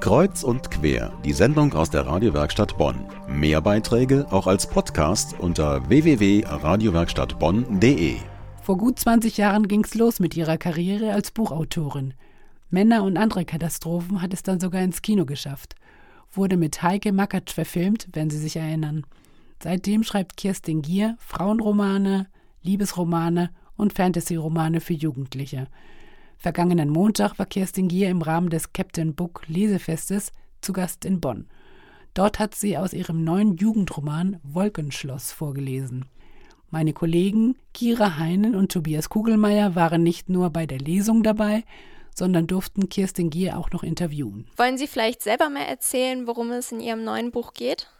Kreuz und quer, die Sendung aus der Radiowerkstatt Bonn. Mehr Beiträge auch als Podcast unter www.radiowerkstattbonn.de. Vor gut 20 Jahren ging's los mit ihrer Karriere als Buchautorin. Männer und andere Katastrophen hat es dann sogar ins Kino geschafft. Wurde mit Heike Makatsch verfilmt, wenn Sie sich erinnern. Seitdem schreibt Kirstin Gier Frauenromane, Liebesromane und Fantasy-Romane für Jugendliche. Vergangenen Montag war Kirstin Gier im Rahmen des Captain Book Lesefestes zu Gast in Bonn. Dort hat sie aus ihrem neuen Jugendroman Wolkenschloss vorgelesen. Meine Kollegen Kira Heinen und Tobias Kugelmeier waren nicht nur bei der Lesung dabei, sondern durften Kirstin Gier auch noch interviewen. Wollen Sie vielleicht selber mal erzählen, worum es in Ihrem neuen Buch geht?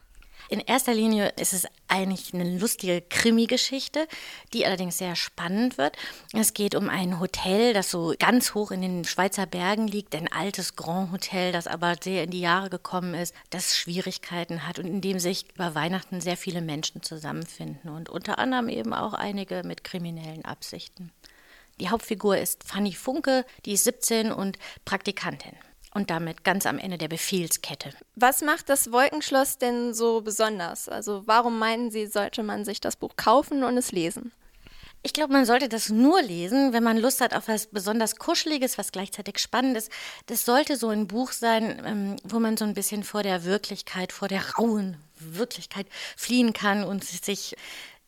In erster Linie ist es eigentlich eine lustige Krimi-Geschichte, die allerdings sehr spannend wird. Es geht um ein Hotel, das so ganz hoch in den Schweizer Bergen liegt, ein altes Grand Hotel, das aber sehr in die Jahre gekommen ist, das Schwierigkeiten hat und in dem sich über Weihnachten sehr viele Menschen zusammenfinden und unter anderem eben auch einige mit kriminellen Absichten. Die Hauptfigur ist Fanny Funke, die ist 17 und Praktikantin und damit ganz am Ende der Befehlskette. Was macht das Wolkenschloss denn so besonders? Also warum meinen Sie, sollte man sich das Buch kaufen und es lesen? Ich glaube, man sollte das nur lesen, wenn man Lust hat auf was besonders Kuscheliges, was gleichzeitig Spannendes. Das sollte so ein Buch sein, ähm, wo man so ein bisschen vor der Wirklichkeit, vor der rauen Wirklichkeit fliehen kann und sich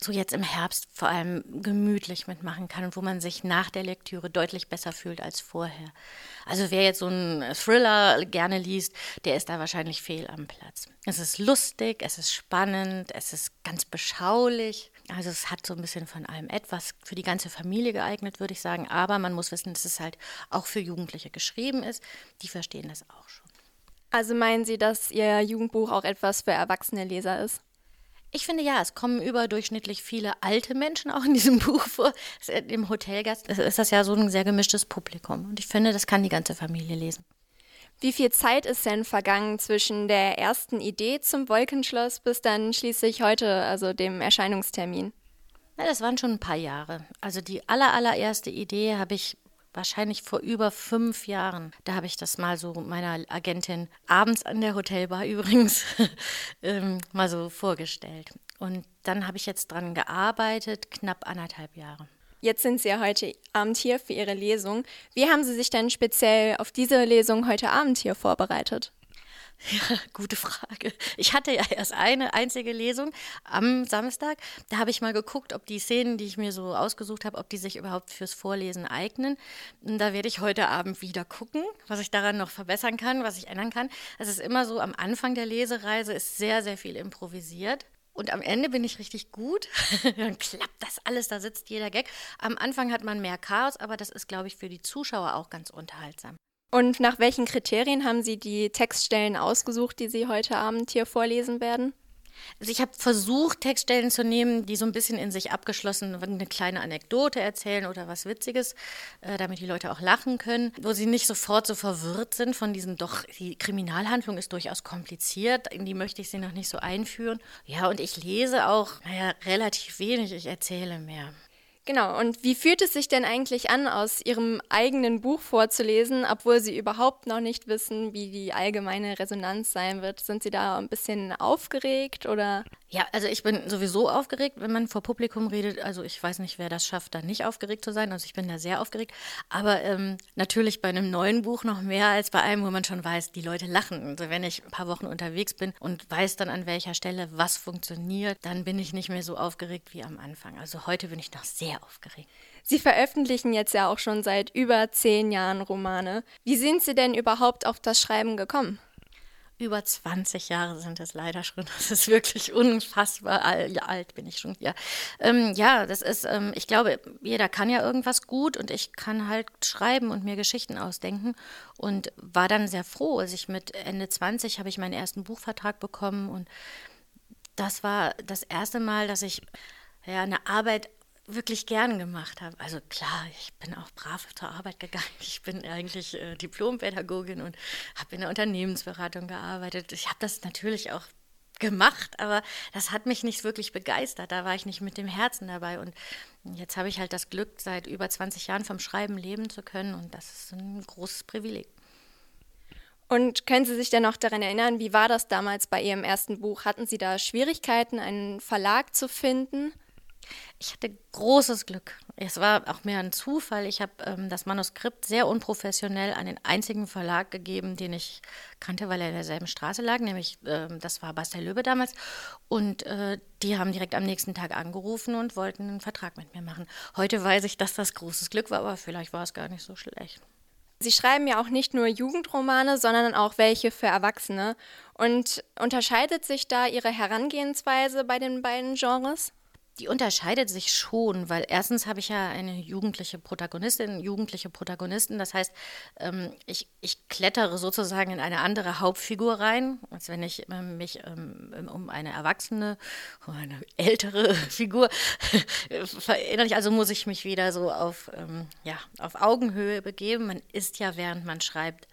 so jetzt im Herbst vor allem gemütlich mitmachen kann und wo man sich nach der Lektüre deutlich besser fühlt als vorher. Also wer jetzt so einen Thriller gerne liest, der ist da wahrscheinlich fehl am Platz. Es ist lustig, es ist spannend, es ist ganz beschaulich. Also es hat so ein bisschen von allem etwas für die ganze Familie geeignet, würde ich sagen. Aber man muss wissen, dass es halt auch für Jugendliche geschrieben ist. Die verstehen das auch schon. Also meinen Sie, dass Ihr Jugendbuch auch etwas für erwachsene Leser ist? Ich finde ja, es kommen überdurchschnittlich viele alte Menschen auch in diesem Buch vor. Im Hotelgast ist das ja so ein sehr gemischtes Publikum. Und ich finde, das kann die ganze Familie lesen. Wie viel Zeit ist denn vergangen zwischen der ersten Idee zum Wolkenschloss bis dann schließlich heute, also dem Erscheinungstermin? Ja, das waren schon ein paar Jahre. Also die aller, allererste Idee habe ich wahrscheinlich vor über fünf Jahren. Da habe ich das mal so meiner Agentin abends an der Hotelbar übrigens ähm, mal so vorgestellt. Und dann habe ich jetzt dran gearbeitet, knapp anderthalb Jahre. Jetzt sind Sie ja heute Abend hier für Ihre Lesung. Wie haben Sie sich denn speziell auf diese Lesung heute Abend hier vorbereitet? Ja, gute Frage. Ich hatte ja erst eine einzige Lesung am Samstag. Da habe ich mal geguckt, ob die Szenen, die ich mir so ausgesucht habe, ob die sich überhaupt fürs Vorlesen eignen. Und da werde ich heute Abend wieder gucken, was ich daran noch verbessern kann, was ich ändern kann. Es ist immer so, am Anfang der Lesereise ist sehr, sehr viel improvisiert. Und am Ende bin ich richtig gut. Dann klappt das alles, da sitzt jeder Gag. Am Anfang hat man mehr Chaos, aber das ist, glaube ich, für die Zuschauer auch ganz unterhaltsam. Und nach welchen Kriterien haben Sie die Textstellen ausgesucht, die Sie heute Abend hier vorlesen werden? Also ich habe versucht, Textstellen zu nehmen, die so ein bisschen in sich abgeschlossen eine kleine Anekdote erzählen oder was Witziges, äh, damit die Leute auch lachen können, wo sie nicht sofort so verwirrt sind von diesen doch, die Kriminalhandlung ist durchaus kompliziert, in die möchte ich sie noch nicht so einführen. Ja, und ich lese auch, naja, relativ wenig, ich erzähle mehr. Genau, und wie fühlt es sich denn eigentlich an, aus Ihrem eigenen Buch vorzulesen, obwohl Sie überhaupt noch nicht wissen, wie die allgemeine Resonanz sein wird? Sind Sie da ein bisschen aufgeregt oder? Ja, also ich bin sowieso aufgeregt, wenn man vor Publikum redet. Also ich weiß nicht, wer das schafft, da nicht aufgeregt zu sein. Also ich bin da sehr aufgeregt. Aber ähm, natürlich bei einem neuen Buch noch mehr als bei einem, wo man schon weiß, die Leute lachen. Also wenn ich ein paar Wochen unterwegs bin und weiß dann an welcher Stelle was funktioniert, dann bin ich nicht mehr so aufgeregt wie am Anfang. Also heute bin ich noch sehr aufgeregt. Sie veröffentlichen jetzt ja auch schon seit über zehn Jahren Romane. Wie sind Sie denn überhaupt auf das Schreiben gekommen? Über 20 Jahre sind es leider schon. Das ist wirklich unfassbar alt, alt bin ich schon hier. Ähm, ja, das ist, ähm, ich glaube, jeder kann ja irgendwas gut und ich kann halt schreiben und mir Geschichten ausdenken und war dann sehr froh. als ich mit Ende 20 habe ich meinen ersten Buchvertrag bekommen und das war das erste Mal, dass ich ja, eine Arbeit wirklich gern gemacht habe. Also klar, ich bin auch brav zur Arbeit gegangen. Ich bin eigentlich äh, Diplompädagogin und habe in der Unternehmensberatung gearbeitet. Ich habe das natürlich auch gemacht, aber das hat mich nicht wirklich begeistert. Da war ich nicht mit dem Herzen dabei. Und jetzt habe ich halt das Glück, seit über 20 Jahren vom Schreiben leben zu können und das ist ein großes Privileg. Und können Sie sich denn noch daran erinnern, wie war das damals bei Ihrem ersten Buch? Hatten Sie da Schwierigkeiten, einen Verlag zu finden? Ich hatte großes Glück. Es war auch mehr ein Zufall. Ich habe ähm, das Manuskript sehr unprofessionell an den einzigen Verlag gegeben, den ich kannte, weil er in derselben Straße lag, nämlich ähm, das war Bastel Löbe damals. Und äh, die haben direkt am nächsten Tag angerufen und wollten einen Vertrag mit mir machen. Heute weiß ich, dass das großes Glück war, aber vielleicht war es gar nicht so schlecht. Sie schreiben ja auch nicht nur Jugendromane, sondern auch welche für Erwachsene. Und unterscheidet sich da Ihre Herangehensweise bei den beiden Genres? Die unterscheidet sich schon, weil erstens habe ich ja eine jugendliche Protagonistin, jugendliche Protagonisten. Das heißt, ähm, ich, ich klettere sozusagen in eine andere Hauptfigur rein, als wenn ich ähm, mich ähm, um eine erwachsene, um eine ältere Figur verinnerlich. Also muss ich mich wieder so auf, ja, auf Augenhöhe begeben. Man ist ja, während man schreibt,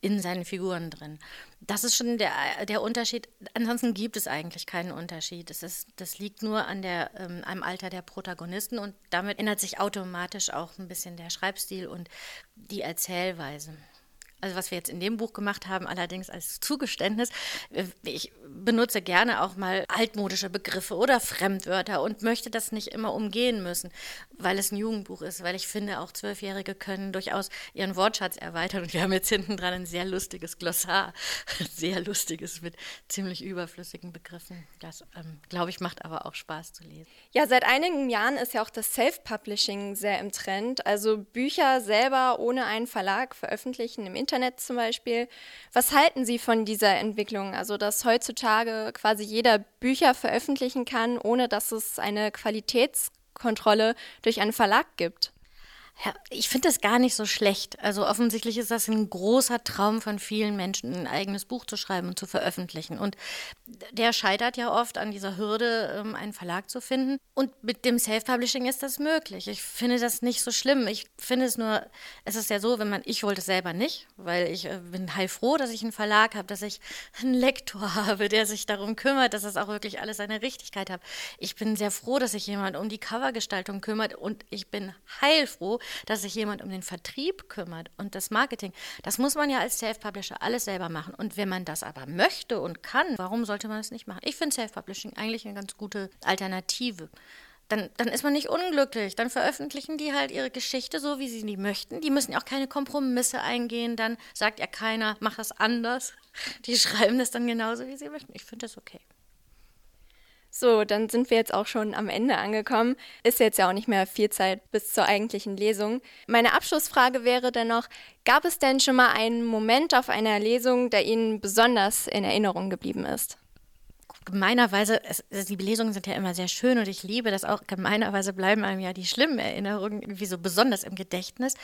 in seinen Figuren drin. Das ist schon der, der Unterschied. Ansonsten gibt es eigentlich keinen Unterschied. Das, ist, das liegt nur an der, ähm, am Alter der Protagonisten und damit ändert sich automatisch auch ein bisschen der Schreibstil und die Erzählweise. Also was wir jetzt in dem Buch gemacht haben, allerdings als Zugeständnis, äh, ich benutze gerne auch mal altmodische Begriffe oder Fremdwörter und möchte das nicht immer umgehen müssen, weil es ein Jugendbuch ist, weil ich finde, auch Zwölfjährige können durchaus ihren Wortschatz erweitern und wir haben jetzt hinten dran ein sehr lustiges Glossar, sehr lustiges mit ziemlich überflüssigen Begriffen. Das, ähm, glaube ich, macht aber auch Spaß zu lesen. Ja, seit einigen Jahren ist ja auch das Self-Publishing sehr im Trend, also Bücher selber ohne einen Verlag veröffentlichen im Internet Internet zum Beispiel. Was halten Sie von dieser Entwicklung? Also, dass heutzutage quasi jeder Bücher veröffentlichen kann, ohne dass es eine Qualitätskontrolle durch einen Verlag gibt? Ja, ich finde das gar nicht so schlecht. Also offensichtlich ist das ein großer Traum von vielen Menschen, ein eigenes Buch zu schreiben und zu veröffentlichen. Und der scheitert ja oft an dieser Hürde, ähm, einen Verlag zu finden. Und mit dem Self-Publishing ist das möglich. Ich finde das nicht so schlimm. Ich finde es nur, es ist ja so, wenn man, ich wollte es selber nicht, weil ich äh, bin heilfroh, dass ich einen Verlag habe, dass ich einen Lektor habe, der sich darum kümmert, dass das auch wirklich alles seine Richtigkeit hat. Ich bin sehr froh, dass sich jemand um die Covergestaltung kümmert und ich bin heilfroh, dass sich jemand um den Vertrieb kümmert und das Marketing. Das muss man ja als Self-Publisher alles selber machen. Und wenn man das aber möchte und kann, warum sollte man es nicht machen? Ich finde Self-Publishing eigentlich eine ganz gute Alternative. Dann, dann, ist man nicht unglücklich. Dann veröffentlichen die halt ihre Geschichte so, wie sie die möchten. Die müssen auch keine Kompromisse eingehen. Dann sagt ja keiner, mach das anders. Die schreiben das dann genauso, wie sie möchten. Ich finde das okay. So, dann sind wir jetzt auch schon am Ende angekommen. Ist jetzt ja auch nicht mehr viel Zeit bis zur eigentlichen Lesung. Meine Abschlussfrage wäre dennoch, gab es denn schon mal einen Moment auf einer Lesung, der Ihnen besonders in Erinnerung geblieben ist? Gemeinerweise, es, die Lesungen sind ja immer sehr schön und ich liebe das auch. Gemeinerweise bleiben einem ja die schlimmen Erinnerungen irgendwie so besonders im Gedächtnis.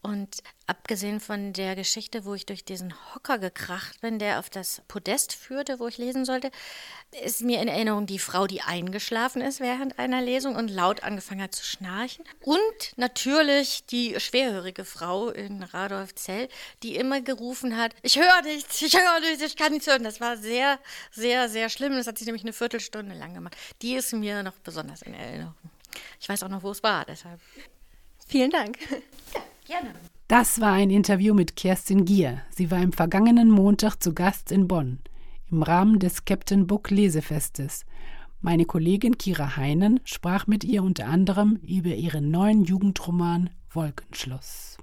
Und abgesehen von der Geschichte, wo ich durch diesen Hocker gekracht bin, der auf das Podest führte, wo ich lesen sollte, ist mir in Erinnerung die Frau, die eingeschlafen ist während einer Lesung und laut angefangen hat zu schnarchen. Und natürlich die schwerhörige Frau in Radolfzell, die immer gerufen hat, ich höre nichts, ich höre nichts, ich kann nichts hören. Das war sehr, sehr, sehr schlimm. Das hat sich nämlich eine Viertelstunde lang gemacht. Die ist mir noch besonders in Erinnerung. Ich weiß auch noch, wo es war, deshalb. Vielen Dank. Ja, gerne. Das war ein Interview mit Kerstin Gier. Sie war im vergangenen Montag zu Gast in Bonn im Rahmen des Captain Book Lesefestes. Meine Kollegin Kira Heinen sprach mit ihr unter anderem über ihren neuen Jugendroman Wolkenschloss.